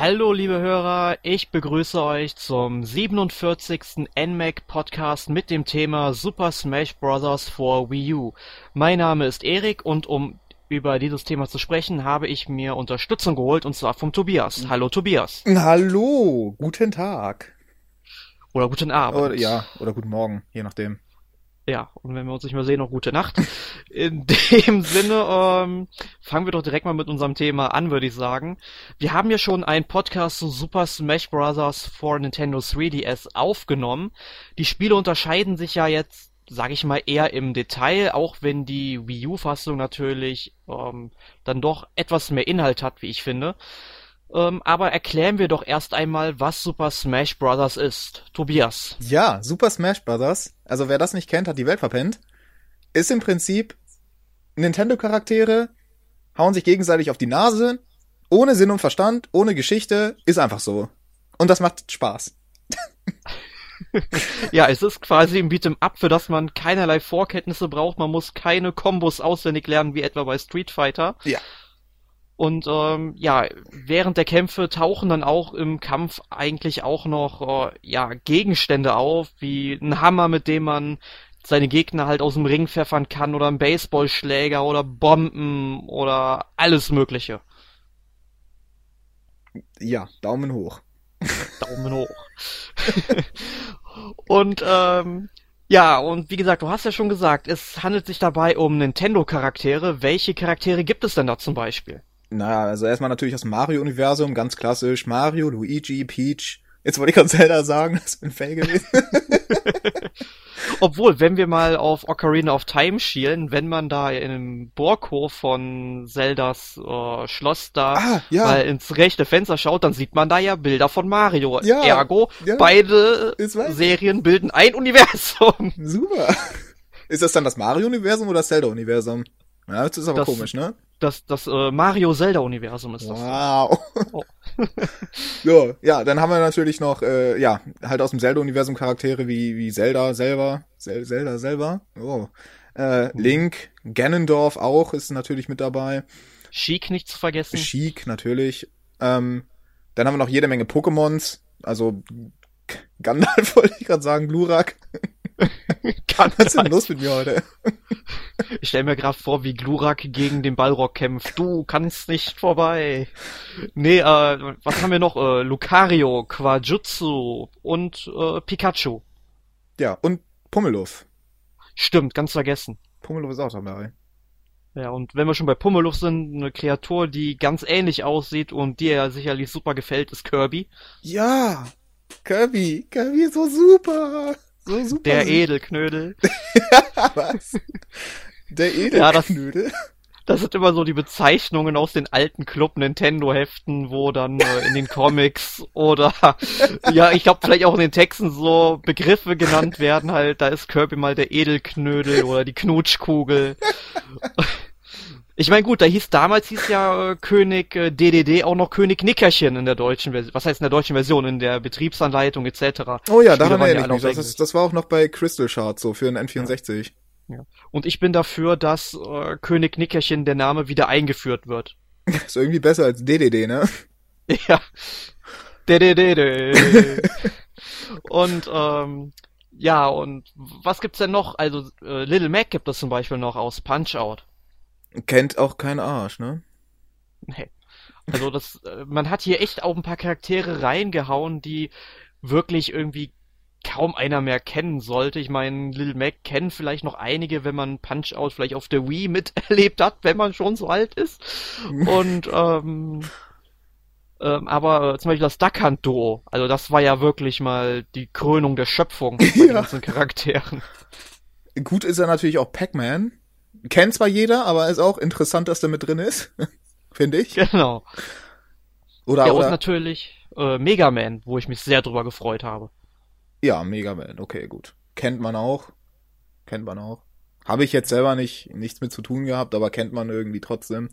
Hallo liebe Hörer, ich begrüße euch zum 47. NMAC Podcast mit dem Thema Super Smash Bros. for Wii U. Mein Name ist Erik und um über dieses Thema zu sprechen, habe ich mir Unterstützung geholt und zwar vom Tobias. Hallo Tobias. Hallo, guten Tag. Oder guten Abend. Oder, ja, oder guten Morgen, je nachdem. Ja, und wenn wir uns nicht mehr sehen, noch gute Nacht. In dem Sinne, ähm, fangen wir doch direkt mal mit unserem Thema an, würde ich sagen. Wir haben ja schon einen Podcast zu Super Smash Bros. for Nintendo 3DS aufgenommen. Die Spiele unterscheiden sich ja jetzt, sage ich mal, eher im Detail, auch wenn die Wii U-Fassung natürlich ähm, dann doch etwas mehr Inhalt hat, wie ich finde. Ähm, aber erklären wir doch erst einmal, was Super Smash Bros. ist. Tobias. Ja, Super Smash Bros., also wer das nicht kennt, hat die Welt verpennt, ist im Prinzip Nintendo-Charaktere, hauen sich gegenseitig auf die Nase, ohne Sinn und Verstand, ohne Geschichte, ist einfach so. Und das macht Spaß. ja, es ist quasi ein Beat'em Up, für das man keinerlei Vorkenntnisse braucht. Man muss keine Kombos auswendig lernen, wie etwa bei Street Fighter. Ja. Und ähm, ja, während der Kämpfe tauchen dann auch im Kampf eigentlich auch noch äh, ja Gegenstände auf, wie ein Hammer, mit dem man seine Gegner halt aus dem Ring pfeffern kann oder ein Baseballschläger oder Bomben oder alles Mögliche. Ja, Daumen hoch. Daumen hoch. und ähm, ja, und wie gesagt, du hast ja schon gesagt, es handelt sich dabei um Nintendo-Charaktere. Welche Charaktere gibt es denn da zum Beispiel? Na, also erstmal natürlich das Mario-Universum, ganz klassisch. Mario, Luigi, Peach. Jetzt wollte ich gerade Zelda sagen, das ein Fail gewesen. Obwohl, wenn wir mal auf Ocarina of Time schielen, wenn man da im Burghof von Zeldas äh, Schloss da Ah, ja. mal ins rechte Fenster schaut, dann sieht man da ja Bilder von Mario. Ja, Ergo, ja. beide. Serien bilden ein Universum. Super. Ist das dann das Mario-Universum oder das Zelda-Universum? Ja, das ist aber Das- komisch, ne? Das, das äh, Mario-Zelda-Universum ist das. Wow. Oh. so, ja, dann haben wir natürlich noch, äh, ja, halt aus dem Zelda-Universum Charaktere wie, wie Zelda selber, Zel Zelda selber, oh. Äh, Link, Ganondorf auch ist natürlich mit dabei. Chic nicht zu vergessen. Sheik natürlich. Ähm, dann haben wir noch jede Menge Pokémons. Also Gandalf wollte ich gerade sagen, Glurak. Kann Was ist denn los mit mir heute? Ich stell mir gerade vor, wie Glurak gegen den Balrog kämpft. Du kannst nicht vorbei. Nee, äh, was haben wir noch? Äh, Lucario, Quajutsu und äh, Pikachu. Ja, und Pummeluff. Stimmt, ganz vergessen. Pummeluff ist auch dabei. Ja, und wenn wir schon bei Pummeluff sind, eine Kreatur, die ganz ähnlich aussieht und dir ja sicherlich super gefällt, ist Kirby. Ja, Kirby. Kirby ist so super. So super. Der süß. Edelknödel. Was? Der Ja, das- Edelknödel? Das sind immer so die Bezeichnungen aus den alten Club Nintendo Heften, wo dann äh, in den Comics oder ja, ich glaube vielleicht auch in den Texten so Begriffe genannt werden halt, da ist Kirby mal der Edelknödel oder die Knutschkugel. Ich meine gut, da hieß damals hieß ja äh, König äh, DDD auch noch König Nickerchen in der deutschen Version. Was heißt in der deutschen Version? In der Betriebsanleitung etc. Oh ja, daran ja erinnere ich mich. Das, ist, das war auch noch bei Crystal Shard so für einen N64. Und ich bin dafür, dass äh, König Nickerchen der Name wieder eingeführt wird. Ist irgendwie besser als DDD, ne? Ja. Dededede. und ähm, ja, und was gibt's denn noch? Also äh, Little Mac gibt es zum Beispiel noch aus Punch Out. Kennt auch kein Arsch, ne? Nee. Also das, äh, man hat hier echt auch ein paar Charaktere reingehauen, die wirklich irgendwie kaum einer mehr kennen sollte. Ich meine, Little Mac kennen vielleicht noch einige, wenn man Punch Out vielleicht auf der Wii miterlebt hat, wenn man schon so alt ist. Und ähm, ähm, aber zum Beispiel das Duck Hunt Duo, also das war ja wirklich mal die Krönung der Schöpfung bei den Ja. ganzen Charakteren. Gut ist er natürlich auch Pac-Man. Kennt zwar jeder, aber ist auch interessant, dass der mit drin ist. Finde ich. Genau. Oder, ja, und oder, natürlich äh, Mega Man, wo ich mich sehr drüber gefreut habe. ja, Mega Man, okay, gut. Kennt man auch. Kennt man auch. Habe ich jetzt selber nicht, nichts mit zu tun gehabt, aber kennt man irgendwie trotzdem.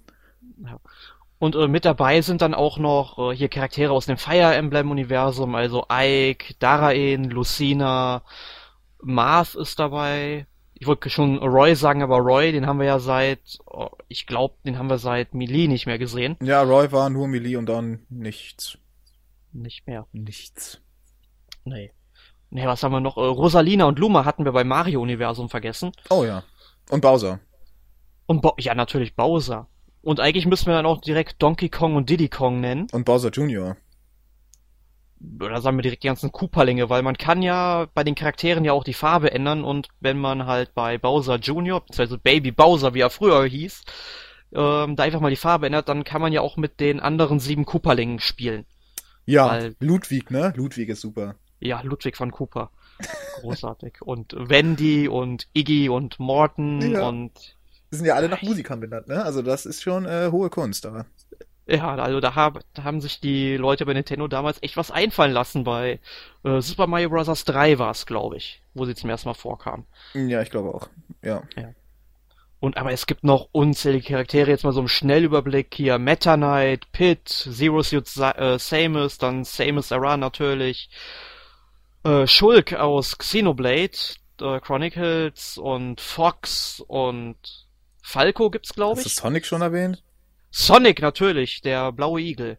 Und äh, mit dabei sind dann auch noch äh, hier Charaktere aus dem Fire Emblem Universum, also Ike, Daraen, Lucina, Marth ist dabei. Ich wollte schon Roy sagen, aber Roy, den haben wir ja seit, oh, ich glaube, den haben wir seit Melee nicht mehr gesehen. Ja, Roy war nur Melee und dann nichts. Nicht mehr. Nichts. Nee. Nee, was haben wir noch? Äh, Rosalina und Luma hatten wir beim Mario-Universum vergessen. Oh ja. Und Bowser. Und Bo ja, natürlich Bowser. Und eigentlich müssen wir dann auch direkt Donkey Kong und Diddy Kong nennen. Und Bowser Jr. Oder sagen wir direkt die ganzen Koopalinge, weil man kann ja bei den Charakteren ja auch die Farbe ändern und wenn man halt bei Bowser Jr., beziehungsweise Baby Bowser, wie er früher hieß, ähm, da einfach mal die Farbe ändert, dann kann man ja auch mit den anderen sieben Koopalingen spielen. Ja, Weil- Ludwig, ne? Ludwig ist super. Ja, Ludwig van Cooper. Großartig. und Wendy und Iggy und Morton Ja. und Die sind ja alle nach Musikern benannt, ne? Also das ist schon äh, hohe Kunst da. Ja, also da, hab, da haben sich die Leute bei Nintendo damals echt was einfallen lassen bei äh, Super Mario Bros. 3 war es, glaube ich, wo sie zum ersten Mal vorkam. Ja, ich glaube auch. Ja. Und aber es gibt noch unzählige Charaktere, jetzt mal so im Schnellüberblick hier Meta Knight, Pit, Zero Suit äh, Samus, dann Samus Aran natürlich, äh, Shulk aus Xenoblade äh, Chronicles und Fox und Falco gibt's glaube Hast du ich. Sonic schon erwähnt? Sonic natürlich, der blaue Igel.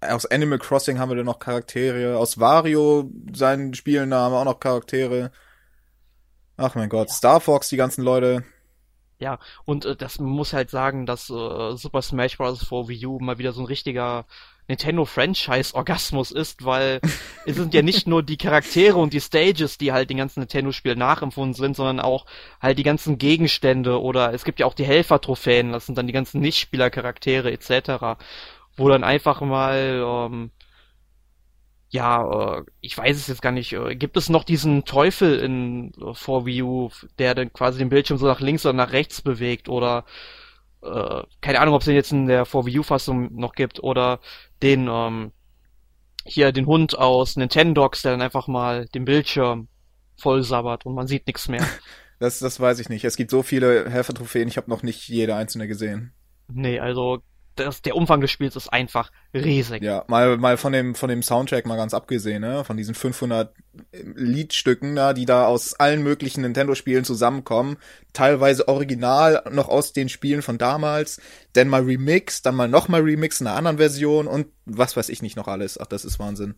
Aus Animal Crossing haben wir dann noch Charaktere. Aus Wario, seinen Spielnamen, auch noch Charaktere. Ach mein Gott, Star Fox, die ganzen Leute. Ja, und äh, das muss halt sagen, dass äh, Super Smash Bros. for Wii U mal wieder so ein richtiger Nintendo-Franchise-Orgasmus ist, weil es sind ja nicht nur die Charaktere und die Stages, die halt den ganzen Nintendo-Spielen nachempfunden sind, sondern auch halt die ganzen Gegenstände oder es gibt ja auch die Helfer-Trophäen, das sind dann die ganzen Nichtspieler-Charaktere etc., wo dann einfach mal ähm, ja, äh, ich weiß es jetzt gar nicht. Äh, gibt es noch diesen Teufel in äh, vor Wii U, der dann quasi den Bildschirm so nach links oder nach rechts bewegt oder äh, keine Ahnung, ob es den jetzt in der vor Wii U Fassung noch gibt oder den ähm, hier den Hund aus Nintendogs, der dann einfach mal den Bildschirm voll sabbert und man sieht nichts mehr. Das, das weiß ich nicht. Es gibt so viele Helfertrophäen, ich habe noch nicht jede einzelne gesehen. nee, also das, der Umfang des Spiels ist einfach riesig. Ja, mal, mal von dem, von dem Soundtrack mal ganz abgesehen, ne? Von diesen 500 Liedstücken da, die da aus allen möglichen Nintendo-Spielen zusammenkommen. Teilweise original noch aus den Spielen von damals. Dann mal Remix, dann mal nochmal Remix in einer anderen Version und was weiß ich nicht noch alles. Ach, das ist Wahnsinn.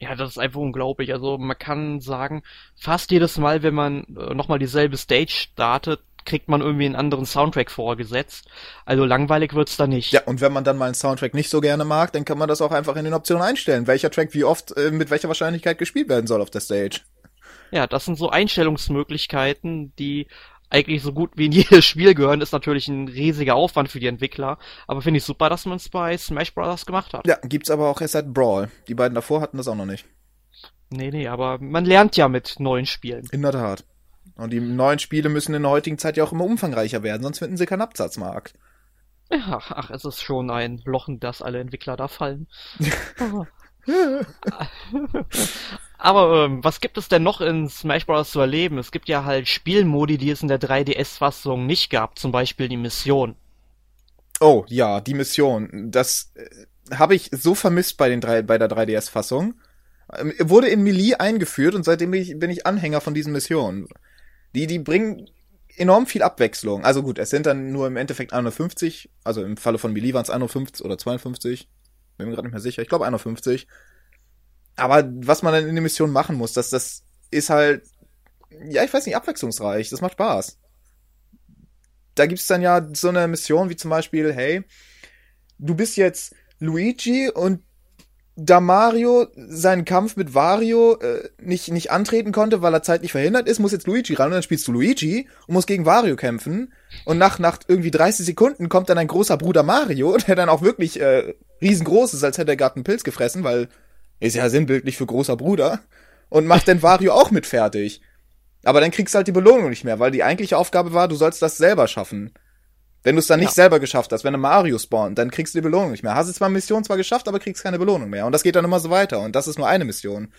Ja, das ist einfach unglaublich. Also man kann sagen, fast jedes Mal, wenn man äh, nochmal dieselbe Stage startet, kriegt man irgendwie einen anderen Soundtrack vorgesetzt. Also langweilig wird's da nicht. Ja, und wenn man dann mal einen Soundtrack nicht so gerne mag, dann kann man das auch einfach in den Optionen einstellen, welcher Track wie oft äh, mit welcher Wahrscheinlichkeit gespielt werden soll auf der Stage. Ja, das sind so Einstellungsmöglichkeiten, die eigentlich so gut wie in jedes Spiel gehören. Ist natürlich ein riesiger Aufwand für die Entwickler, aber finde ich super, dass man es bei Smash Bros. gemacht hat. Ja, gibt's aber auch erst seit Brawl. Die beiden davor hatten das auch noch nicht. Nee, nee, aber man lernt ja mit neuen Spielen. In der Tat. Und die neuen Spiele müssen in der heutigen Zeit ja auch immer umfangreicher werden, sonst finden sie keinen Absatzmarkt. Ja, ach, es ist schon ein Loch, in das alle Entwickler da fallen. Aber ähm, was gibt es denn noch in Smash Bros. zu erleben? Es gibt ja halt Spielmodi, die es in der 3DS-Fassung nicht gab, zum Beispiel die Mission. Oh, ja, die Mission. Das äh, habe ich so vermisst bei, den drei, bei der 3DS-Fassung. Ähm, wurde in Melee eingeführt und seitdem bin ich, bin ich Anhänger von diesen Missionen. Die, die bringen enorm viel Abwechslung. Also gut, es sind dann nur im Endeffekt 150, also im Falle von Melee waren es 51 oder 52. Bin mir gerade nicht mehr sicher. Ich glaube 51. Aber was man dann in der Mission machen muss, das, das ist halt, ja, ich weiß nicht, abwechslungsreich. Das macht Spaß. Da gibt's dann ja so eine Mission wie zum Beispiel, hey, du bist jetzt Luigi und da Mario seinen Kampf mit Wario äh, nicht, nicht antreten konnte, weil er zeitlich verhindert ist, muss jetzt Luigi ran und dann spielst du Luigi und musst gegen Wario kämpfen. Und nach, nach irgendwie 30 Sekunden kommt dann ein großer Bruder Mario, der dann auch wirklich äh, riesengroß ist, als hätte er gerade einen Pilz gefressen, weil ist ja sinnbildlich für großer Bruder. Und macht dann Wario auch mit fertig. Aber dann kriegst du halt die Belohnung nicht mehr, weil die eigentliche Aufgabe war, du sollst das selber schaffen. Wenn du es dann nicht Ja. selber geschafft hast, wenn du Mario spawnt, dann kriegst du die Belohnung nicht mehr. Hast du zwar Mission zwar geschafft, aber kriegst keine Belohnung mehr. Und das geht dann immer so weiter. Und das ist nur eine Mission.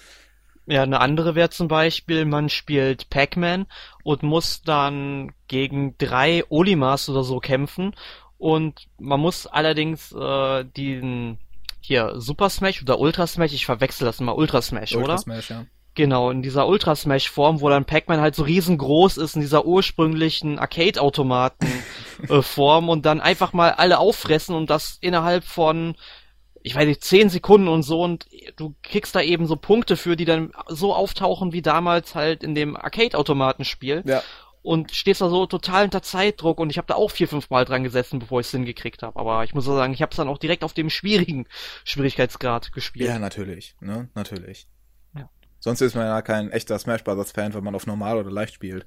Ja, eine andere wäre zum Beispiel, man spielt Pac-Man und muss dann gegen drei Olimas oder so kämpfen und man muss allerdings äh, den hier Super Smash oder Ultra Smash, ich verwechsel das immer, Ultra Smash, Ultra oder? Smash, ja. Genau, in dieser Ultra Smash Form, wo dann Pac-Man halt so riesengroß ist in dieser ursprünglichen Arcade-Automaten äh, Form und dann einfach mal alle auffressen und das innerhalb von ich weiß nicht, zehn Sekunden und so und du kriegst da eben so Punkte für, die dann so auftauchen wie damals halt in dem Arcade-Automatenspiel. Ja. Und stehst da so total unter Zeitdruck und ich habe da auch vier, fünf Mal dran gesessen, bevor ich es hingekriegt habe. Aber ich muss sagen, ich habe es dann auch direkt auf dem schwierigen Schwierigkeitsgrad gespielt. Ja, natürlich, ne? Natürlich. Sonst ist man ja kein echter Smash Brothers Fan, wenn man auf normal oder leicht spielt.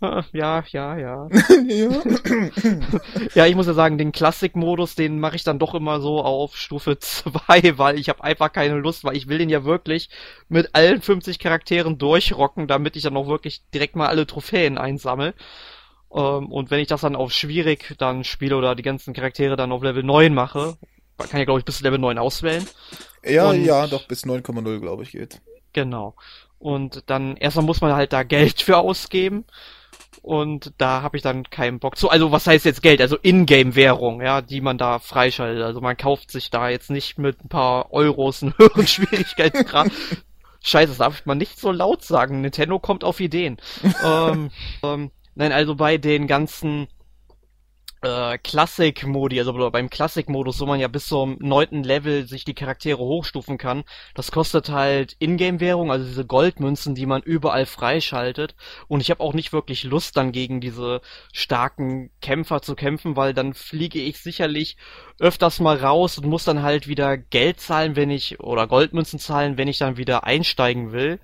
Äh, Ja, ja, ja. ja. Ja, ich muss ja sagen, den Klassik-Modus, den mache ich dann doch immer so auf Stufe 2, weil ich habe einfach keine Lust, weil ich will den ja wirklich mit allen 50 Charakteren durchrocken, damit ich dann auch wirklich direkt mal alle Trophäen einsammle. Ähm, und wenn ich das dann auf schwierig dann spiele oder die ganzen Charaktere dann auf Level 9 mache, man kann ja glaube ich bis Level 9 auswählen. Ja, Und- ja, doch bis 9,0 glaube ich geht. Genau. Und dann erstmal muss man halt da Geld für ausgeben. Und da habe ich dann keinen Bock zu. Also was heißt jetzt Geld? Also Ingame-Währung, ja, die man da freischaltet. Also man kauft sich da jetzt nicht mit ein paar Euros einen höheren Schwierigkeitsgrad. Scheiße, das darf man nicht so laut sagen. Nintendo kommt auf Ideen. ähm, ähm, nein, also bei den ganzen äh, Classic-Modi, also beim Classic-Modus, wo man ja bis zum neunten Level sich die Charaktere hochstufen kann, das kostet halt Ingame-Währung, also diese Goldmünzen, die man überall freischaltet. Und ich habe auch nicht wirklich Lust, dann gegen diese starken Kämpfer zu kämpfen, weil dann fliege ich sicherlich öfters mal raus und muss dann halt wieder Geld zahlen, wenn ich, oder Goldmünzen zahlen, wenn ich dann wieder einsteigen will.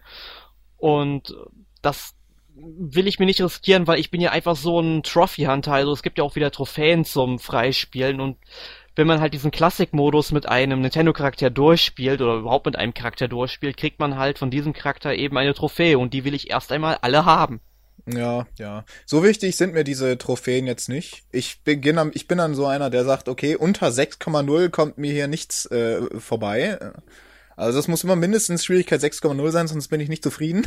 Und das will ich mir nicht riskieren, weil ich bin ja einfach so ein Trophy-Hunter, also es gibt ja auch wieder Trophäen zum Freispielen und wenn man halt diesen Classic-Modus mit einem Nintendo-Charakter durchspielt oder überhaupt mit einem Charakter durchspielt, kriegt man halt von diesem Charakter eben eine Trophäe und die will ich erst einmal alle haben. Ja, ja. So wichtig sind mir diese Trophäen jetzt nicht. Ich bin, am- ich bin dann so einer, der sagt, okay, unter 6,0 kommt mir hier nichts äh, vorbei. Also das muss immer mindestens Schwierigkeit 6,0 sein, sonst bin ich nicht zufrieden.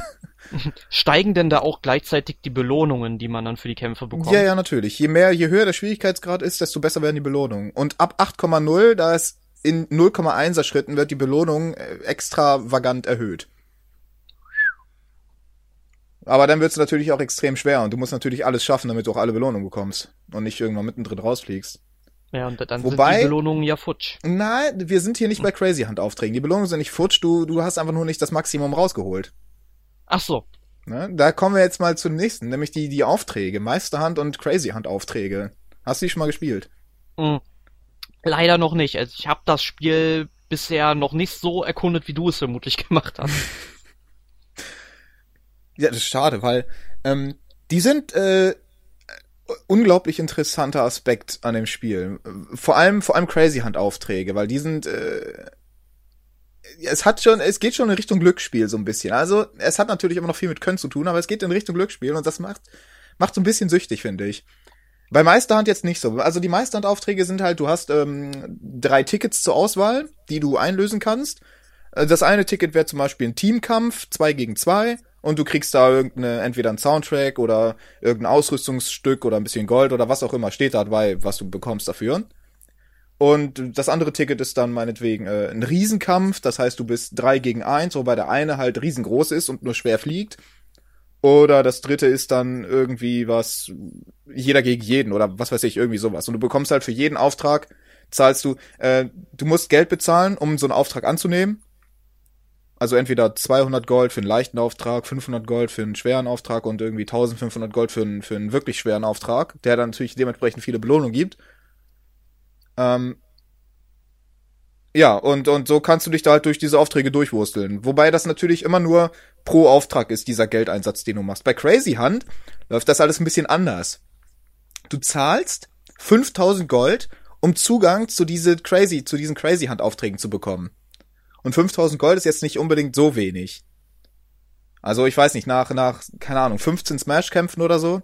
Steigen denn da auch gleichzeitig die Belohnungen, die man dann für die Kämpfe bekommt? Ja, ja, natürlich. Je mehr, je höher der Schwierigkeitsgrad ist, desto besser werden die Belohnungen. Und ab 8,0, da ist in 0,1er Schritten wird die Belohnung äh, extravagant erhöht. Aber dann wird es natürlich auch extrem schwer und du musst natürlich alles schaffen, damit du auch alle Belohnungen bekommst und nicht irgendwann mittendrin rausfliegst. Ja, und dann Wobei- sind die Belohnungen ja futsch. Nein, wir sind hier nicht bei Crazy Hand Aufträgen. Die Belohnungen sind nicht futsch, du, du hast einfach nur nicht das Maximum rausgeholt. Ach so. Ne? Da kommen wir jetzt mal zum nächsten, nämlich die, die Aufträge. Meisterhand und Crazy Hand Aufträge. Hast du die schon mal gespielt? Hm. Leider noch nicht. Also ich habe das Spiel bisher noch nicht so erkundet, wie du es vermutlich gemacht hast. Ja, das ist schade, weil ähm, die sind äh, unglaublich interessanter Aspekt an dem Spiel. Vor allem, vor allem Crazy Hand Aufträge, weil die sind äh, es hat schon, es geht schon in Richtung Glücksspiel so ein bisschen. Also es hat natürlich immer noch viel mit Können zu tun, aber es geht in Richtung Glücksspiel und das macht macht so ein bisschen süchtig, finde ich. Bei Meisterhand jetzt nicht so. Also die Meisterhand-Aufträge sind halt, du hast ähm, drei Tickets zur Auswahl, die du einlösen kannst. Äh, Das eine Ticket wäre zum Beispiel ein Teamkampf, zwei gegen zwei, und du kriegst da irgendeine, entweder ein Soundtrack oder irgendein Ausrüstungsstück oder ein bisschen Gold oder was auch immer steht da dabei, was du bekommst dafür. Und das andere Ticket ist dann meinetwegen äh, ein Riesenkampf, das heißt, du bist drei gegen eins, wobei der eine halt riesengroß ist und nur schwer fliegt. Oder das dritte ist dann irgendwie was, jeder gegen jeden oder was weiß ich, irgendwie sowas. Und du bekommst halt für jeden Auftrag, zahlst du, äh, du musst Geld bezahlen, um so einen Auftrag anzunehmen. Also entweder 200 Gold für einen leichten Auftrag, 500 Gold für einen schweren Auftrag und irgendwie 1500 Gold für einen, für einen wirklich schweren Auftrag, der dann natürlich dementsprechend viele Belohnungen gibt. Ähm, ja, und, und so kannst du dich da halt durch diese Aufträge durchwursteln. Wobei das natürlich immer nur pro Auftrag ist, dieser Geldeinsatz, den du machst. Bei Crazy Hand läuft das alles ein bisschen anders. Du zahlst 5000 Gold, um Zugang zu diese Crazy, zu diesen Crazy Hand Aufträgen zu bekommen. Und 5000 Gold ist jetzt nicht unbedingt so wenig. Also ich weiß nicht, nach, nach, keine Ahnung, 15 Smash-Kämpfen oder so,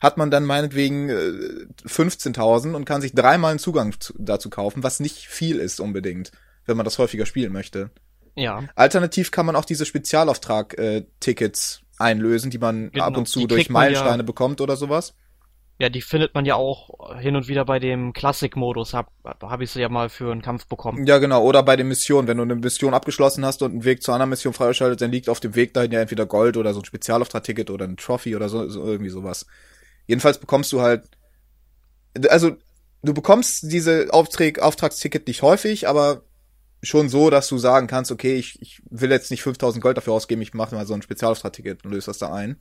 hat man dann meinetwegen äh, 15.000 und kann sich dreimal einen Zugang zu, dazu kaufen, was nicht viel ist unbedingt, wenn man das häufiger spielen möchte. Ja. Alternativ kann man auch diese Spezialauftrag-Tickets einlösen, die man Genau, ab und zu durch man ja- Meilensteine bekommt oder sowas. Ja, die findet man ja auch hin und wieder bei dem Classic-Modus. Hab, hab ich sie ja mal für einen Kampf bekommen. Ja, genau. Oder bei den Missionen. Wenn du eine Mission abgeschlossen hast und einen Weg zu einer Mission freigeschaltet, dann liegt auf dem Weg dahin ja entweder Gold oder so ein Spezialauftrag-Ticket oder ein Trophy oder so, so irgendwie sowas. Jedenfalls bekommst du halt, also du bekommst diese Auftrag, Auftragsticket nicht häufig, aber schon so, dass du sagen kannst, okay, ich, ich will jetzt nicht 5000 Gold dafür ausgeben, ich mache mal so ein Spezialauftrag-Ticket und löse das da ein.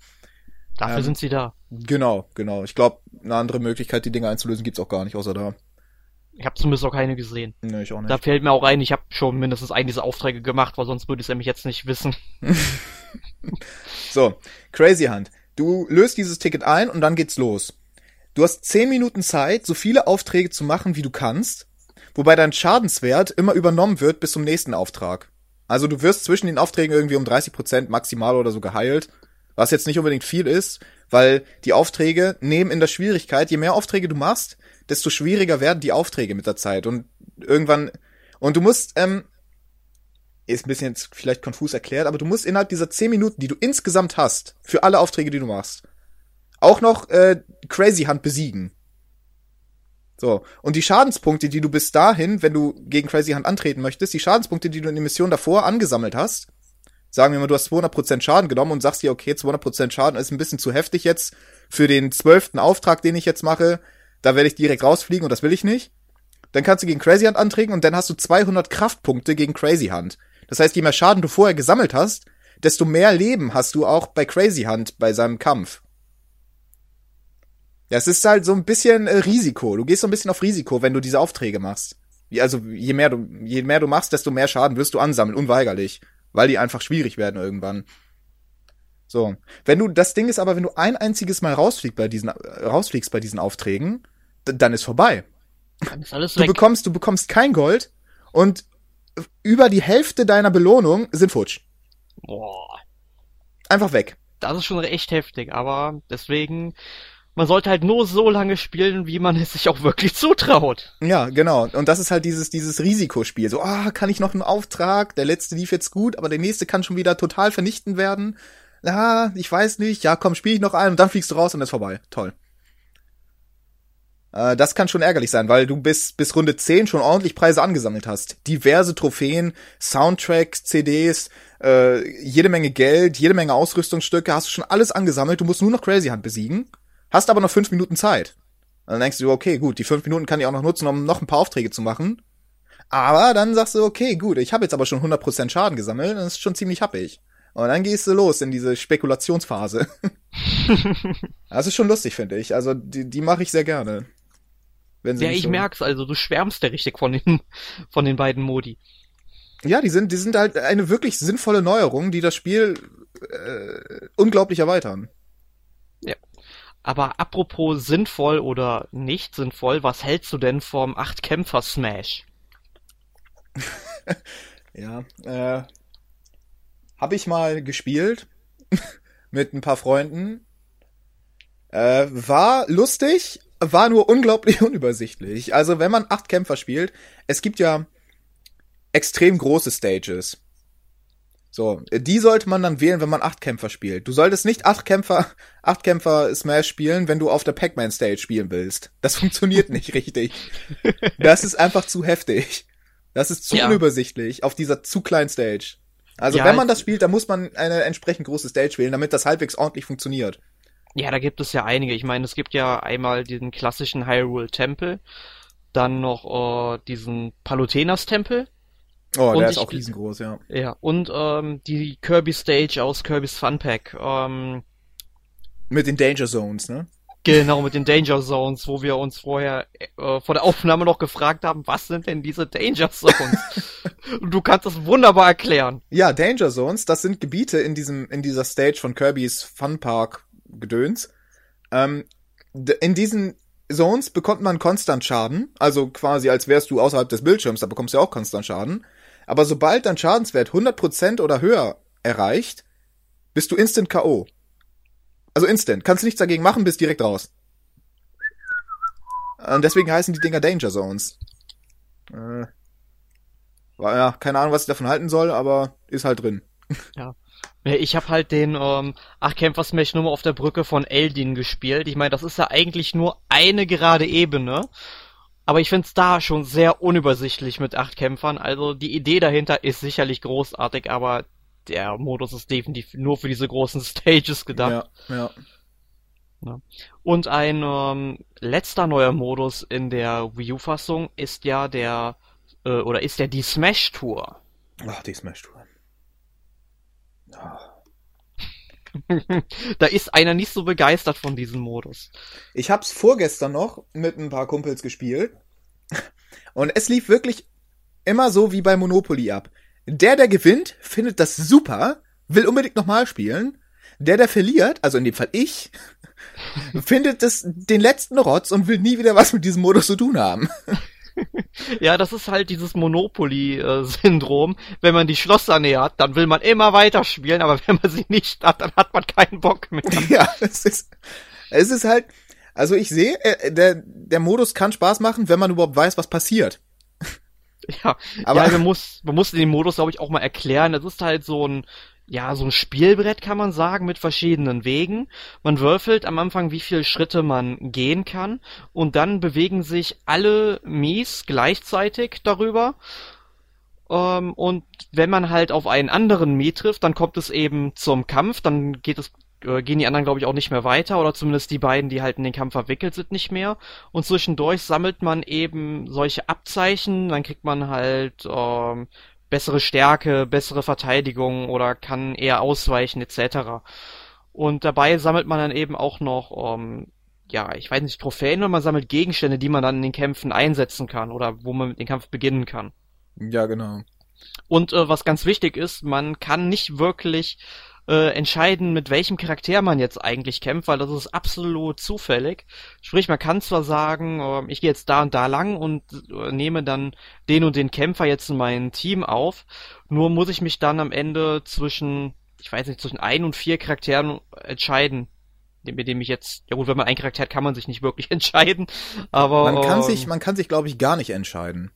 Dafür Ähm, sind sie da. Genau, genau. Ich glaube, eine andere Möglichkeit, die Dinge einzulösen, gibt's auch gar nicht, außer da. Ich habe zumindest auch keine gesehen. Nee, ich auch nicht. Da fällt mir auch ein, ich habe schon mindestens einen dieser Aufträge gemacht, weil sonst würde ich es nämlich jetzt nicht wissen. So, Crazy Hunt. Du löst dieses Ticket ein und dann geht's los. Du hast 10 Minuten Zeit, so viele Aufträge zu machen, wie du kannst, wobei dein Schadenswert immer übernommen wird bis zum nächsten Auftrag. Also du wirst zwischen den Aufträgen irgendwie um 30% maximal oder so geheilt, was jetzt nicht unbedingt viel ist, weil die Aufträge nehmen in der Schwierigkeit, je mehr Aufträge du machst, desto schwieriger werden die Aufträge mit der Zeit und irgendwann und du musst ähm, ist ein bisschen jetzt vielleicht konfus erklärt, aber du musst innerhalb dieser 10 Minuten, die du insgesamt hast, für alle Aufträge, die du machst, auch noch äh, Crazy Hunt besiegen. So, und die Schadenspunkte, die du bis dahin, wenn du gegen Crazy Hunt antreten möchtest, die Schadenspunkte, die du in der Mission davor angesammelt hast, sagen wir mal, du hast 200% Schaden genommen und sagst dir, okay, 200% Schaden ist ein bisschen zu heftig jetzt für den zwölften Auftrag, den ich jetzt mache, da werde ich direkt rausfliegen und das will ich nicht. Dann kannst du gegen Crazy Hunt antreten und dann hast du 200 Kraftpunkte gegen Crazy Hunt. Das heißt, je mehr Schaden du vorher gesammelt hast, desto mehr Leben hast du auch bei Crazy Hunt bei seinem Kampf. Ja, es ist halt so ein bisschen äh, Risiko. Du gehst so ein bisschen auf Risiko, wenn du diese Aufträge machst. Also je mehr du je mehr du machst, desto mehr Schaden wirst du ansammeln, unweigerlich, weil die einfach schwierig werden irgendwann. So, wenn du das Ding ist aber, wenn du ein einziges Mal rausfliegst bei diesen äh, rausfliegst bei diesen Aufträgen, dann ist vorbei. Dann ist alles Du weg. bekommst, du bekommst kein Gold und über die Hälfte deiner Belohnung sind futsch. Boah, Einfach weg. das ist schon echt heftig, aber deswegen, man sollte halt nur so lange spielen, wie man es sich auch wirklich zutraut. Ja, genau. Und das ist halt dieses, dieses Risikospiel. So, ah, kann ich noch einen Auftrag? Der letzte lief jetzt gut, aber der nächste kann schon wieder total vernichten werden. Ah, ich weiß nicht. Ja, komm, spiel ich noch einen und dann fliegst du raus und ist vorbei. Toll. Äh, das kann schon ärgerlich sein, weil du bis, bis Runde 10 schon ordentlich Preise angesammelt hast. Diverse Trophäen, Soundtracks, CDs, äh, jede Menge Geld, jede Menge Ausrüstungsstücke, hast du schon alles angesammelt. Du musst nur noch Crazy Hunt besiegen, hast aber noch fünf Minuten Zeit. Und dann denkst du, okay, gut, die fünf Minuten kann ich auch noch nutzen, um noch ein paar Aufträge zu machen. Aber dann sagst du, okay, gut, ich habe jetzt aber schon 100% Schaden gesammelt, das ist schon ziemlich happig. Und dann gehst du los in diese Spekulationsphase. das ist schon lustig, finde ich. Also die, die mache ich sehr gerne. Wenn sie Ja, ich so- merk's, also du schwärmst ja richtig von den, von den beiden Modi. Ja, die sind, die sind halt eine wirklich sinnvolle Neuerung, die das Spiel äh, unglaublich erweitern. Aber apropos sinnvoll oder nicht sinnvoll, was hältst du denn vom Acht-Kämpfer-Smash? Ja, äh, habe ich mal gespielt mit ein paar Freunden. Äh, war lustig, war nur unglaublich unübersichtlich. Also wenn man acht Kämpfer spielt, es gibt ja extrem große Stages. So, die sollte man dann wählen, wenn man acht Kämpfer spielt. Du solltest nicht acht Kämpfer, acht Kämpfer Smash spielen, wenn du auf der Pac-Man Stage spielen willst. Das funktioniert nicht richtig. Das ist einfach zu heftig. Das ist zu Ja. unübersichtlich auf dieser zu kleinen Stage. Also Ja, wenn man das spielt, dann muss man eine entsprechend große Stage wählen, damit das halbwegs ordentlich funktioniert. Ja, da gibt es ja einige. Ich meine, es gibt ja einmal diesen klassischen Hyrule Tempel, dann noch äh, diesen Palutenas Tempel, Oh, Und der ist auch riesengroß, ja. ja, und ähm, die Kirby Stage aus Kirby's Fun Pack. Ähm, Mit den Danger Zones, ne? genau, mit den Danger Zones, wo wir uns vorher äh, vor der Aufnahme noch gefragt haben, was sind denn diese Danger Zones? und du kannst das wunderbar erklären. Ja, Danger Zones, das sind Gebiete in diesem, in dieser Stage von Kirby's Fun Park Gedöns. Ähm, in diesen Zones bekommt man konstant Schaden, also quasi als wärst du außerhalb des Bildschirms, da bekommst du ja auch konstant Schaden. Aber sobald dein Schadenswert 100% oder höher erreicht, bist du instant K.O. Also instant. Kannst nichts dagegen machen, bist direkt raus. Und deswegen heißen die Dinger Danger Zones. Äh, war, ja, keine Ahnung, was ich davon halten soll, aber ist halt drin. Ja, Ich habe halt den ähm, Achtkämpfer Smash nur mal auf der Brücke von Eldin gespielt. Ich meine, das ist ja eigentlich nur eine gerade Ebene. Aber ich find's da schon sehr unübersichtlich mit acht Kämpfern. Also die Idee dahinter ist sicherlich großartig, aber der Modus ist definitiv nur für diese großen Stages gedacht. Ja, ja. Und ein ähm, letzter neuer Modus in der Wii U-Fassung ist ja der äh, oder ist ja die Smash Tour. Ach, die Smash Tour. Oh. da ist einer nicht so begeistert von diesem Modus. Ich hab's vorgestern noch mit ein paar Kumpels gespielt. Und es lief wirklich immer so wie bei Monopoly ab. Der, der gewinnt, findet das super, will unbedingt nochmal spielen. Der, der verliert, also in dem Fall ich, findet es den letzten Rotz und will nie wieder was mit diesem Modus zu tun haben. ja, das ist halt dieses Monopoly-Syndrom. Wenn man die Schlosser nähert, dann will man immer weiterspielen, aber wenn man sie nicht hat, dann hat man keinen Bock mehr. Ja, es ist, es ist halt, also ich sehe, äh, der, der Modus kann Spaß machen, wenn man überhaupt weiß, was passiert. Ja, aber ja, man muss, man muss den Modus, glaube ich, auch mal erklären. Das ist halt so ein, ja, so ein Spielbrett kann man sagen, mit verschiedenen Wegen. Man würfelt am Anfang, wie viele Schritte man gehen kann, und dann bewegen sich alle Mies gleichzeitig darüber. Ähm, und wenn man halt auf einen anderen Mii trifft, dann kommt es eben zum Kampf, dann geht es äh, gehen die anderen, glaube ich, auch nicht mehr weiter, oder zumindest die beiden, die halt in den Kampf verwickelt sind, nicht mehr. Und zwischendurch sammelt man eben solche Abzeichen, dann kriegt man halt ähm, bessere Stärke, bessere Verteidigung oder kann eher ausweichen etc. Und dabei sammelt man dann eben auch noch, ähm, ja, ich weiß nicht, Trophäen oder man sammelt Gegenstände, die man dann in den Kämpfen einsetzen kann oder wo man mit dem Kampf beginnen kann. Ja, genau. Und äh, was ganz wichtig ist, man kann nicht wirklich äh, entscheiden, mit welchem Charakter man jetzt eigentlich kämpft, weil das ist absolut zufällig. Sprich, man kann zwar sagen, äh, ich gehe jetzt da und da lang und äh, nehme dann den und den Kämpfer jetzt in mein Team auf, nur muss ich mich dann am Ende zwischen, ich weiß nicht, zwischen ein und vier Charakteren entscheiden, mit dem ich jetzt, ja gut, wenn man einen Charakter hat, kann man sich nicht wirklich entscheiden, aber. Man kann ähm, sich, man kann sich, glaube ich, gar nicht entscheiden.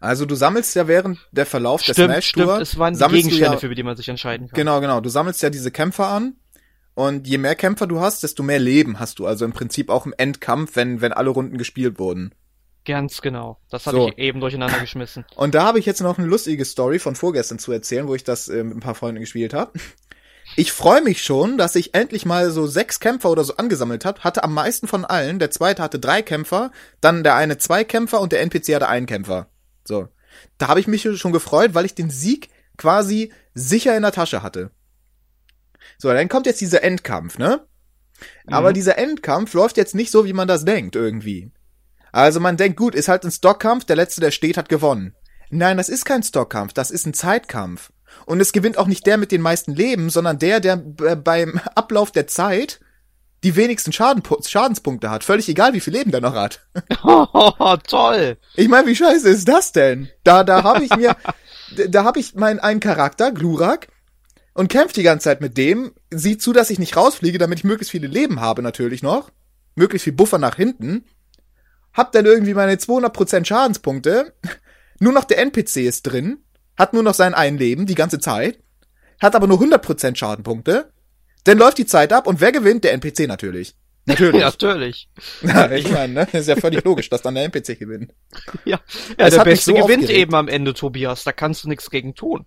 Also du sammelst ja während der Verlauf stimmt, der Smash Tour. Stimmt, es waren die Gegenstände, ja, für die man sich entscheiden kann. Genau, genau. Du sammelst ja diese Kämpfer an. Und je mehr Kämpfer du hast, desto mehr Leben hast du. Also im Prinzip auch im Endkampf, wenn, wenn alle Runden gespielt wurden. Ganz genau. Das habe so. ich eben durcheinander geschmissen. Und da habe ich jetzt noch eine lustige Story von vorgestern zu erzählen, wo ich das äh, mit ein paar Freunden gespielt habe. Ich freue mich schon, dass ich endlich mal so sechs Kämpfer oder so angesammelt habe. Hatte am meisten von allen. Der zweite hatte drei Kämpfer, dann der eine zwei Kämpfer und der NPC hatte einen Kämpfer. So. Da habe ich mich schon gefreut, weil ich den Sieg quasi sicher in der Tasche hatte. So, dann kommt jetzt dieser Endkampf, ne? Mhm. Aber dieser Endkampf läuft jetzt nicht so, wie man das denkt, irgendwie. Also man denkt, gut, ist halt ein Stockkampf, der letzte, der steht, hat gewonnen. Nein, das ist kein Stockkampf, das ist ein Zeitkampf. Und es gewinnt auch nicht der mit den meisten Leben, sondern der, der beim Ablauf der Zeit die wenigsten Schaden Schadenspunkte hat. Völlig egal, wie viel Leben der noch hat. Oh, toll. Ich meine, wie scheiße ist das denn? Da, da habe ich mir, da habe ich meinen einen Charakter, Glurak, und kämpft die ganze Zeit mit dem, sieht zu, dass ich nicht rausfliege, damit ich möglichst viele Leben habe natürlich noch, möglichst viel Buffer nach hinten, hab dann irgendwie meine 200% Schadenspunkte, nur noch der NPC ist drin, hat nur noch sein ein Leben die ganze Zeit, hat aber nur 100% Schadenpunkte, dann läuft die Zeit ab und wer gewinnt? Der NPC natürlich. Natürlich. natürlich. Ja, ich meine, ne? ist ja völlig logisch, dass dann der NPC gewinnt. Ja, ja der Beste so gewinnt aufgeregt. eben am Ende, Tobias. Da kannst du nichts gegen tun.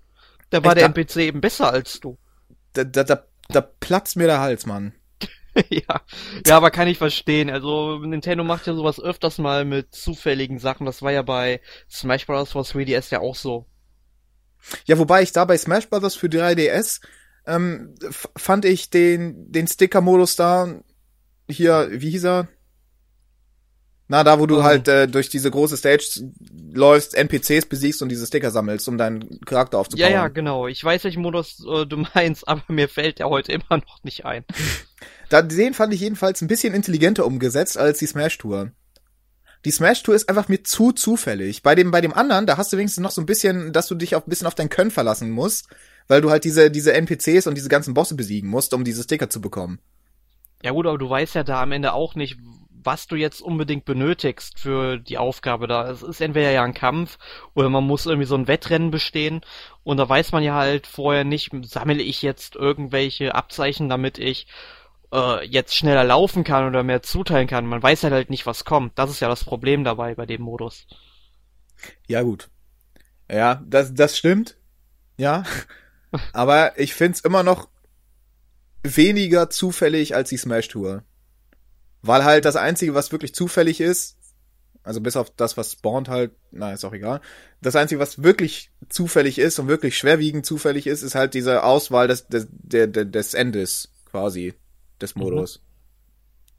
Da war ich der da, NPC eben besser als du. Da, da, da, da platzt mir der Hals, Mann. ja. ja, aber kann ich verstehen. Also Nintendo macht ja sowas öfters mal mit zufälligen Sachen. Das war ja bei Smash Bros. for 3DS ja auch so. Ja, wobei ich da bei Smash Bros. für 3DS ähm, fand ich den, den Sticker-Modus da hier, wie hieß er? Na, da, wo du oh. halt äh, durch diese große Stage läufst, NPCs besiegst und diese Sticker sammelst, um deinen Charakter aufzubauen. Ja, ja, genau. Ich weiß, welchen Modus äh, du meinst, aber mir fällt der heute immer noch nicht ein. da, den fand ich jedenfalls ein bisschen intelligenter umgesetzt als die Smash Tour. Die Smash Tour ist einfach mir zu zufällig. Bei dem, bei dem anderen, da hast du wenigstens noch so ein bisschen, dass du dich auch ein bisschen auf dein Können verlassen musst weil du halt diese, diese NPCs und diese ganzen Bosse besiegen musst, um diese Sticker zu bekommen. Ja gut, aber du weißt ja da am Ende auch nicht, was du jetzt unbedingt benötigst für die Aufgabe da. Es ist entweder ja ein Kampf oder man muss irgendwie so ein Wettrennen bestehen und da weiß man ja halt vorher nicht, sammle ich jetzt irgendwelche Abzeichen, damit ich äh, jetzt schneller laufen kann oder mehr zuteilen kann. Man weiß halt, halt nicht, was kommt. Das ist ja das Problem dabei bei dem Modus. Ja gut. Ja, das, das stimmt. Ja. Aber ich find's immer noch weniger zufällig als die Smash Tour. Weil halt das Einzige, was wirklich zufällig ist, Also bis auf das, was spawnt halt, na, ist auch egal. Das Einzige, was wirklich zufällig ist und wirklich schwerwiegend zufällig ist, ist halt diese Auswahl des, des, des, des Endes quasi des mhm. Modus. Mhm.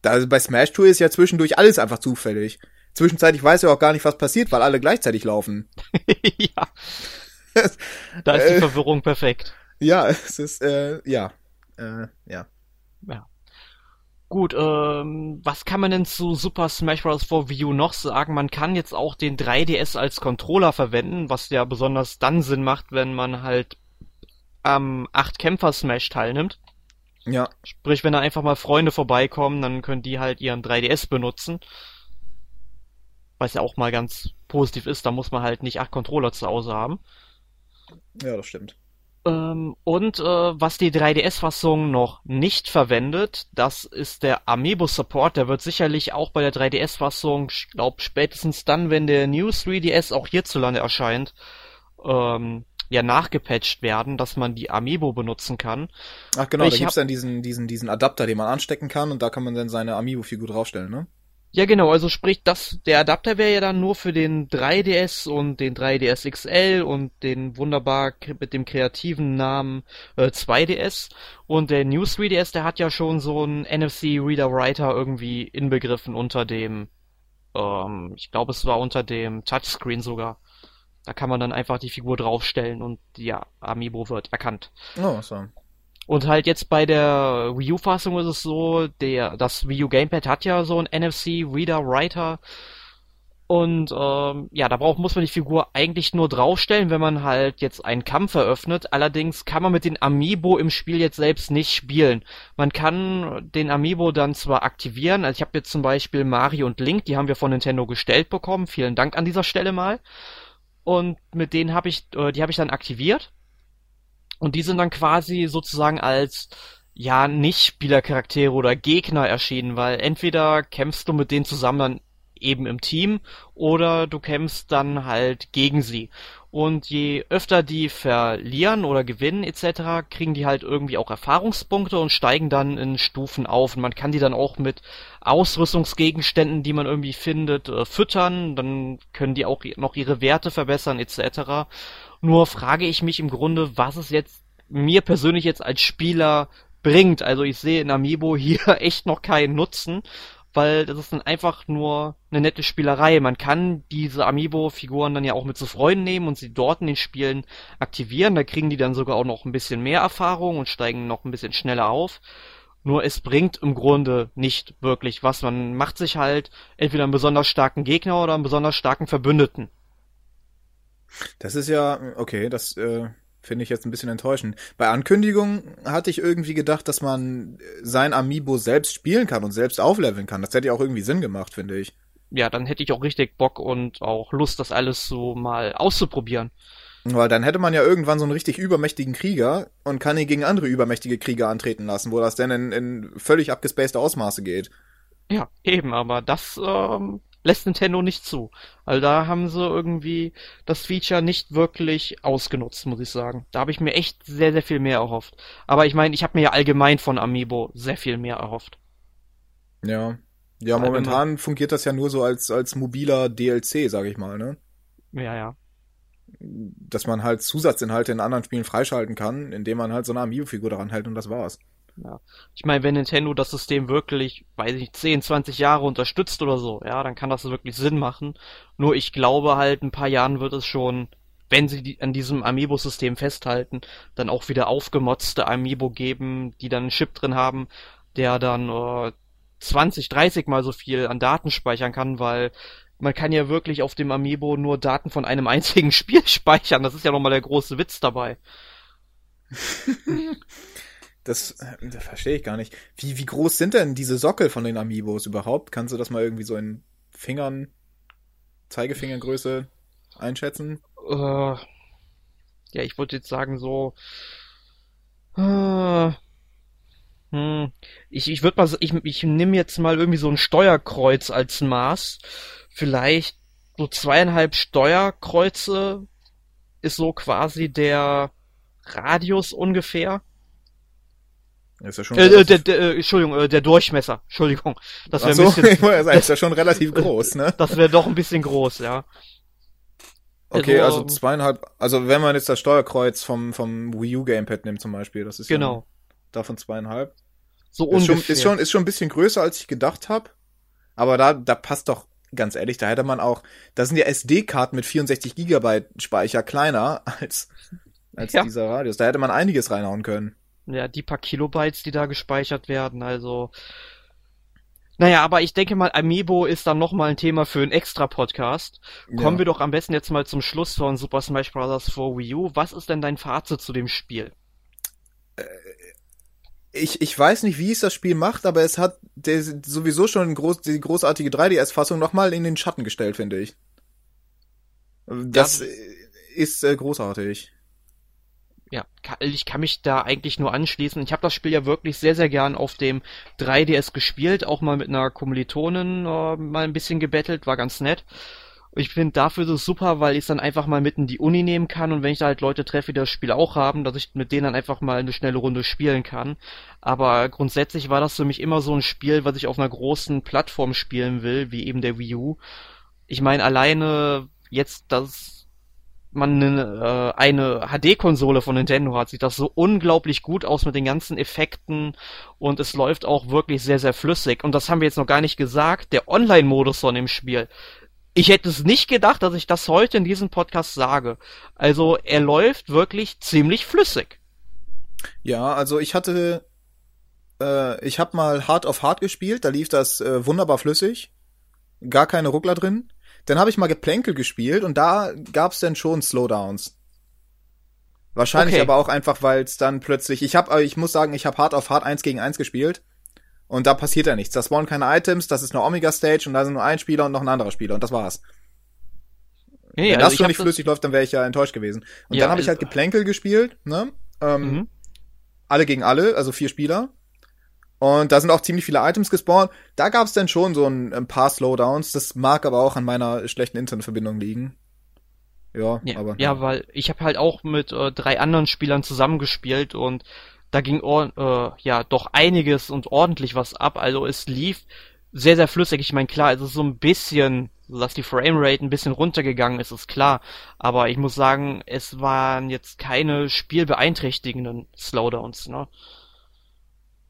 Da, also bei Smash Tour ist ja zwischendurch alles einfach zufällig. Zwischenzeitlich weiß ja auch gar nicht, was passiert, weil alle gleichzeitig laufen. ja. Da ist die äh, Verwirrung perfekt. Ja, es ist, äh, ja. Äh, ja. Ja. Gut, ähm, was kann man denn zu Super Smash Bros. for Wii U noch sagen? Man kann jetzt auch den 3DS als Controller verwenden, was ja besonders dann Sinn macht, wenn man halt am 8-Kämpfer-Smash teilnimmt. Ja. Sprich, wenn da einfach mal Freunde vorbeikommen, dann können die halt ihren 3DS benutzen. Was ja auch mal ganz positiv ist, da muss man halt nicht acht Controller zu Hause haben. Ja, das stimmt. Ähm, und äh, was die 3DS-Fassung noch nicht verwendet, das ist der Amiibo-Support. Der wird sicherlich auch bei der 3DS-Fassung, ich glaube spätestens dann, wenn der New 3DS auch hierzulande erscheint, ähm, ja nachgepatcht werden, dass man die Amiibo benutzen kann. Ach genau, ich da gibt's dann diesen, diesen, diesen Adapter, den man anstecken kann und da kann man dann seine Amiibo-Figur draufstellen, ne? Ja, genau, also sprich, das, der Adapter wäre ja dann nur für den 3DS und den 3DS XL und den wunderbar mit dem kreativen Namen äh, 2DS. Und der New 3DS, der hat ja schon so einen NFC Reader Writer irgendwie inbegriffen unter dem, ähm, ich glaube, es war unter dem Touchscreen sogar. Da kann man dann einfach die Figur draufstellen und die Amiibo wird erkannt. Oh, so. Und halt jetzt bei der Wii U-Fassung ist es so, der, das Wii U Gamepad hat ja so ein NFC Reader Writer. Und ähm, ja, da braucht, muss man die Figur eigentlich nur draufstellen, wenn man halt jetzt einen Kampf eröffnet. Allerdings kann man mit den Amiibo im Spiel jetzt selbst nicht spielen. Man kann den Amiibo dann zwar aktivieren, also ich habe jetzt zum Beispiel Mario und Link, die haben wir von Nintendo gestellt bekommen. Vielen Dank an dieser Stelle mal. Und mit denen habe ich, äh, die habe ich dann aktiviert. Und die sind dann quasi sozusagen als ja nicht Spielercharaktere oder Gegner erschienen, weil entweder kämpfst du mit denen zusammen dann eben im Team oder du kämpfst dann halt gegen sie. Und je öfter die verlieren oder gewinnen etc., kriegen die halt irgendwie auch Erfahrungspunkte und steigen dann in Stufen auf. Und man kann die dann auch mit Ausrüstungsgegenständen, die man irgendwie findet, äh, füttern. Dann können die auch noch ihre Werte verbessern etc. Nur frage ich mich im Grunde, was es jetzt mir persönlich jetzt als Spieler bringt. Also ich sehe in Amiibo hier echt noch keinen Nutzen, weil das ist dann einfach nur eine nette Spielerei. Man kann diese Amiibo-Figuren dann ja auch mit zu Freunden nehmen und sie dort in den Spielen aktivieren. Da kriegen die dann sogar auch noch ein bisschen mehr Erfahrung und steigen noch ein bisschen schneller auf. Nur es bringt im Grunde nicht wirklich was. Man macht sich halt entweder einen besonders starken Gegner oder einen besonders starken Verbündeten. Das ist ja, okay, das äh, finde ich jetzt ein bisschen enttäuschend. Bei Ankündigung hatte ich irgendwie gedacht, dass man sein Amiibo selbst spielen kann und selbst aufleveln kann. Das hätte ja auch irgendwie Sinn gemacht, finde ich. Ja, dann hätte ich auch richtig Bock und auch Lust, das alles so mal auszuprobieren. Weil dann hätte man ja irgendwann so einen richtig übermächtigen Krieger und kann ihn gegen andere übermächtige Krieger antreten lassen, wo das dann in, in völlig abgespacede Ausmaße geht. Ja, eben, aber das ähm, lässt Nintendo nicht zu. Also da haben sie irgendwie das Feature nicht wirklich ausgenutzt, muss ich sagen. Da habe ich mir echt sehr, sehr viel mehr erhofft. Aber ich meine, ich habe mir ja allgemein von Amiibo sehr viel mehr erhofft. Ja. Ja, momentan immer... fungiert das ja nur so als, als mobiler DLC, sag ich mal, ne? Ja, ja. Dass man halt Zusatzinhalte in anderen Spielen freischalten kann, indem man halt so eine Amiibo-Figur daran hält und das war's. Ja. Ich meine, wenn Nintendo das System wirklich, weiß ich nicht, 10, 20 Jahre unterstützt oder so, ja, dann kann das wirklich Sinn machen. Nur ich glaube halt, ein paar Jahren wird es schon, wenn sie die, an diesem Amiibo-System festhalten, dann auch wieder aufgemotzte Amiibo geben, die dann einen Chip drin haben, der dann äh, 20, 30 mal so viel an Daten speichern kann, weil man kann ja wirklich auf dem Amiibo nur Daten von einem einzigen Spiel speichern. Das ist ja nochmal der große Witz dabei. Das, das verstehe ich gar nicht. Wie, wie groß sind denn diese Sockel von den Amiibos überhaupt? Kannst du das mal irgendwie so in Fingern, Zeigefingergröße einschätzen? Äh, ja, ich würde jetzt sagen so. Äh, hm, ich ich würde mal, ich, ich nehme jetzt mal irgendwie so ein Steuerkreuz als Maß. Vielleicht so zweieinhalb Steuerkreuze ist so quasi der Radius ungefähr. Ist ja schon Äh, äh, der, der, äh, Entschuldigung, äh, der Durchmesser. Entschuldigung. Das wäre so, ein bisschen, sagen, ist ja schon relativ groß, ne? das wäre doch ein bisschen groß, ja. Okay, Also, also zweieinhalb, also wenn man jetzt das Steuerkreuz vom, vom Wii U Gamepad nimmt zum Beispiel, das ist Genau. ja davon zweieinhalb. So Ist schon, ungefähr. ist schon, ist schon ein bisschen größer, als ich gedacht habe. Aber da, da passt doch, ganz ehrlich, da hätte man auch, da sind ja SD-Karten mit 64 Gigabyte Speicher kleiner als, als Ja. dieser Radius. Da hätte man einiges reinhauen können. Ja, die paar Kilobytes, die da gespeichert werden, also. Naja, aber ich denke mal, Amiibo ist dann nochmal ein Thema für einen extra Podcast. Kommen Ja. wir doch am besten jetzt mal zum Schluss von Super Smash Bros. for Wii U. Was ist denn dein Fazit zu dem Spiel? Ich, ich weiß nicht, wie es das Spiel macht, aber es hat der, sowieso schon groß, die großartige 3DS-Fassung nochmal in den Schatten gestellt, finde ich. Das Ja. ist äh, großartig. Ja, ich kann mich da eigentlich nur anschließen. Ich habe das Spiel ja wirklich sehr, sehr gern auf dem 3DS gespielt, auch mal mit einer Kommilitonin äh, mal ein bisschen gebettelt, war ganz nett. Ich finde dafür so super, weil ich dann einfach mal mitten die Uni nehmen kann und wenn ich da halt Leute treffe, die das Spiel auch haben, dass ich mit denen dann einfach mal eine schnelle Runde spielen kann. Aber grundsätzlich war das für mich immer so ein Spiel, was ich auf einer großen Plattform spielen will, wie eben der Wii U. Ich meine, alleine jetzt, dass man eine, äh, eine HD-Konsole von Nintendo hat, sieht das so unglaublich gut aus mit den ganzen Effekten und es läuft auch wirklich sehr, sehr flüssig. Und das haben wir jetzt noch gar nicht gesagt, der Online-Modus von dem Spiel. Ich hätte es nicht gedacht, dass ich das heute in diesem Podcast sage. Also er läuft wirklich ziemlich flüssig. Ja, also ich hatte, äh, ich habe mal Heart of Heart gespielt, da lief das äh, wunderbar flüssig, gar keine Ruckler drin. Dann habe ich mal Geplänkel gespielt und da gab's dann schon Slowdowns. Wahrscheinlich Okay. aber auch einfach, weil es dann plötzlich, ich habe, ich muss sagen, ich habe Heart of Heart 1 gegen 1 gespielt und da passiert ja nichts. Da spawnen keine Items, das ist eine Omega Stage und da sind nur ein Spieler und noch ein anderer Spieler und das war's. Nee, Wenn also das schon nicht flüssig läuft, dann wäre ich ja enttäuscht gewesen. Und Ja, dann habe ich halt also- Geplänkel gespielt, ne? Ähm, Mhm. alle gegen alle, also vier Spieler. Und da sind auch ziemlich viele Items gespawnt. Da gab es dann schon so ein, ein paar Slowdowns. Das mag aber auch an meiner schlechten Internetverbindung liegen. Ja, Ja, aber. ja, weil ich habe halt auch mit äh, drei anderen Spielern zusammengespielt und da ging äh, ja doch einiges und ordentlich was ab. Also es lief sehr, sehr flüssig. Ich meine, klar, es ist so ein bisschen, dass die Framerate ein bisschen runtergegangen ist, ist klar. Aber ich muss sagen, es waren jetzt keine spielbeeinträchtigenden Slowdowns, ne?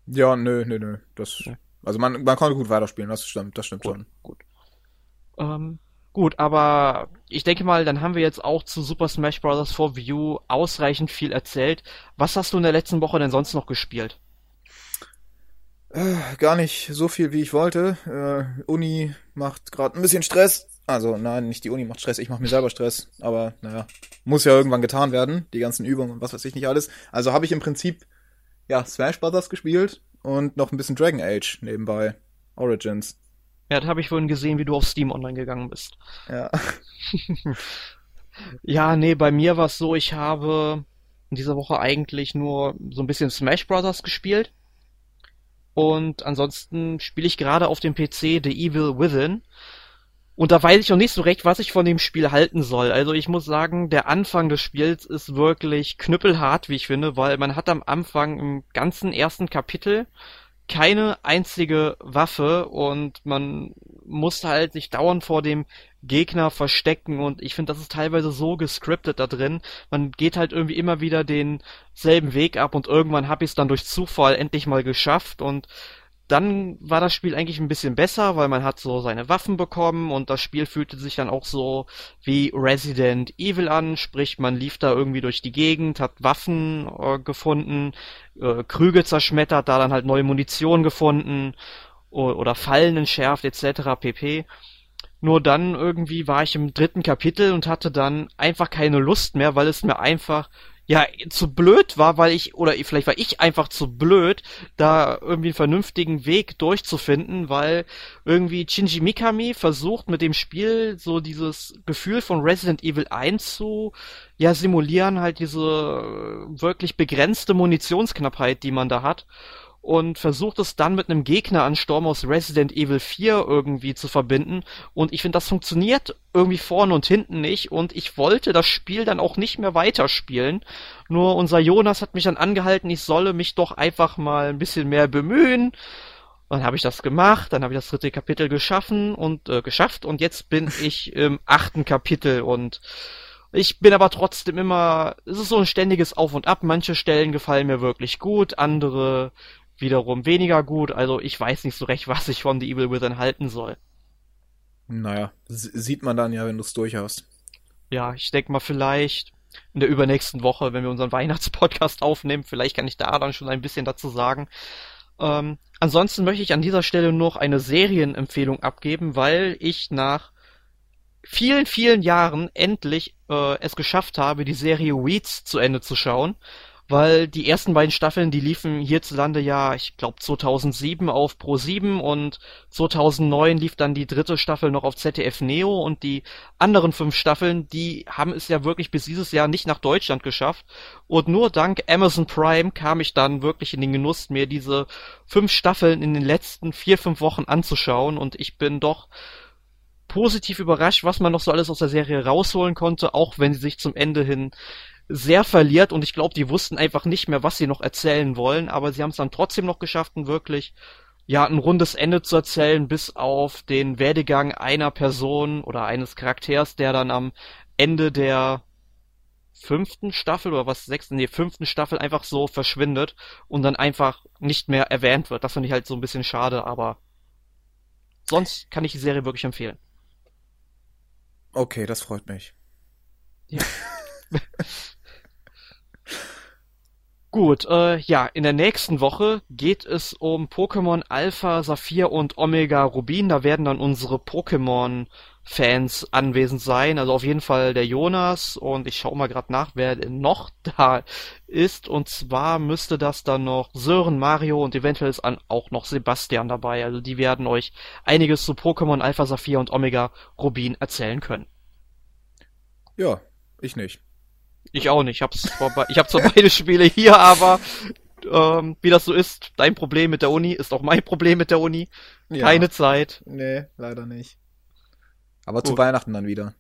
Ja, nö, nö, nö. Das, Ja. also man, man konnte gut weiterspielen, das stimmt, das stimmt schon. Gut. Ähm, gut, aber ich denke mal, dann haben wir jetzt auch zu Super Smash Bros. for U ausreichend viel erzählt. Was hast du in der letzten Woche denn sonst noch gespielt? Äh, gar nicht so viel, wie ich wollte. Äh, Uni macht gerade ein bisschen Stress. Also nein, nicht die Uni macht Stress, ich mache mir selber Stress. Aber naja, muss ja irgendwann getan werden, die ganzen Übungen und was weiß ich nicht alles. Also habe ich im Prinzip ja Smash Brothers gespielt und noch ein bisschen Dragon Age nebenbei. Origins. Ja, das habe ich vorhin gesehen, wie du auf Steam online gegangen bist. Ja. Ja, nee, bei mir war es so, ich habe in dieser Woche eigentlich nur so ein bisschen Smash Bros. gespielt. Und ansonsten spiele ich gerade auf dem PC The Evil Within. Und da weiß ich noch nicht so recht, was ich von dem Spiel halten soll. Also ich muss sagen, der Anfang des Spiels ist wirklich knüppelhart, wie ich finde, weil man hat am Anfang im ganzen ersten Kapitel keine einzige Waffe und man muss halt sich dauernd vor dem Gegner verstecken und ich finde, das ist teilweise so gescriptet da drin. Man geht halt irgendwie immer wieder denselben Weg ab und irgendwann hab ich es dann durch Zufall endlich mal geschafft und dann war das Spiel eigentlich ein bisschen besser, weil man hat so seine Waffen bekommen und das Spiel fühlte sich dann auch so wie Resident Evil an, sprich man lief da irgendwie durch die Gegend, hat Waffen äh, gefunden, äh, Krüge zerschmettert, da dann halt neue Munition gefunden oder Fallen entschärft etc. pp. Nur dann irgendwie war ich im dritten Kapitel und hatte dann einfach keine Lust mehr, weil es mir einfach ja zu blöd war, weil ich oder vielleicht war ich einfach zu blöd, da irgendwie einen vernünftigen Weg durchzufinden, weil irgendwie Shinji Mikami versucht mit dem Spiel so dieses Gefühl von Resident Evil 1 zu ja simulieren, halt diese äh, wirklich begrenzte Munitionsknappheit, die man da hat. Und versucht es dann mit einem Gegneransturm aus Resident Evil 4 irgendwie zu verbinden. Und ich finde, das funktioniert irgendwie vorne und hinten nicht. Und ich wollte das Spiel dann auch nicht mehr weiterspielen. Nur unser Jonas hat mich dann angehalten, ich solle mich doch einfach mal ein bisschen mehr bemühen. Dann habe ich das gemacht, dann habe ich das dritte Kapitel geschaffen und äh, geschafft und jetzt bin ich im achten Kapitel und ich bin aber trotzdem immer, es ist so ein ständiges Auf und Ab. Manche Stellen gefallen mir wirklich gut, andere wiederum weniger gut. Also ich weiß nicht so recht, was ich von The Evil Within halten soll. Naja, sieht man dann ja, wenn du es durch hast. Ja, ich denke mal vielleicht in der übernächsten Woche, wenn wir unseren Weihnachtspodcast aufnehmen, vielleicht kann ich da dann schon ein bisschen dazu sagen. Ähm, ansonsten möchte ich an dieser Stelle noch eine Serienempfehlung abgeben, weil ich nach vielen, vielen Jahren endlich äh, es geschafft habe, die Serie Weeds zu Ende zu schauen weil die ersten beiden Staffeln, die liefen hierzulande ja, ich glaube 2007 auf Pro 7 und 2009 lief dann die dritte Staffel noch auf ZDF Neo und die anderen fünf Staffeln, die haben es ja wirklich bis dieses Jahr nicht nach Deutschland geschafft. Und nur dank Amazon Prime kam ich dann wirklich in den Genuss, mir diese fünf Staffeln in den letzten vier, fünf Wochen anzuschauen. Und ich bin doch positiv überrascht, was man noch so alles aus der Serie rausholen konnte, auch wenn sie sich zum Ende hin sehr verliert und ich glaube, die wussten einfach nicht mehr, was sie noch erzählen wollen, aber sie haben es dann trotzdem noch geschafft, ein wirklich ja, ein rundes Ende zu erzählen, bis auf den Werdegang einer Person oder eines Charakters, der dann am Ende der fünften Staffel oder was sechsten, nee, fünften Staffel einfach so verschwindet und dann einfach nicht mehr erwähnt wird. Das finde ich halt so ein bisschen schade, aber sonst kann ich die Serie wirklich empfehlen. Okay, das freut mich. Ja. Gut, äh, ja, in der nächsten Woche geht es um Pokémon Alpha, Saphir und Omega Rubin. Da werden dann unsere Pokémon-Fans anwesend sein. Also auf jeden Fall der Jonas und ich schaue mal gerade nach, wer noch da ist. Und zwar müsste das dann noch Sören, Mario und eventuell ist auch noch Sebastian dabei. Also die werden euch einiges zu Pokémon Alpha, Saphir und Omega Rubin erzählen können. Ja, ich nicht. Ich auch nicht. Ich hab's vorbei. Ich hab zwar beide Spiele hier, aber ähm, wie das so ist, dein Problem mit der Uni ist auch mein Problem mit der Uni. Ja. Keine Zeit. Nee, leider nicht. Aber Gut. zu Weihnachten dann wieder.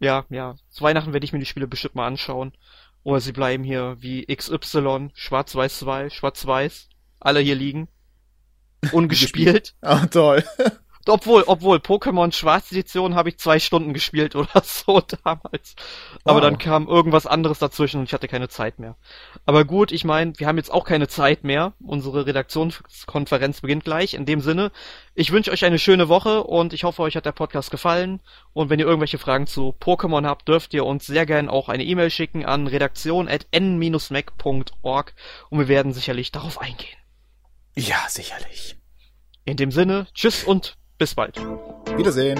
Ja, ja. Zu Weihnachten werde ich mir die Spiele bestimmt mal anschauen. Oder sie bleiben hier wie XY, Schwarz-Weiß 2, Schwarz-Weiß, alle hier liegen. Ungespielt. Ah, toll. Obwohl, obwohl, Pokémon Schwarz Edition habe ich zwei Stunden gespielt oder so damals. Aber wow. dann kam irgendwas anderes dazwischen und ich hatte keine Zeit mehr. Aber gut, ich meine, wir haben jetzt auch keine Zeit mehr. Unsere Redaktionskonferenz beginnt gleich. In dem Sinne, ich wünsche euch eine schöne Woche und ich hoffe, euch hat der Podcast gefallen. Und wenn ihr irgendwelche Fragen zu Pokémon habt, dürft ihr uns sehr gern auch eine E-Mail schicken an redaktion.n-mac.org und wir werden sicherlich darauf eingehen. Ja, sicherlich. In dem Sinne, tschüss und bis bald. Wiedersehen.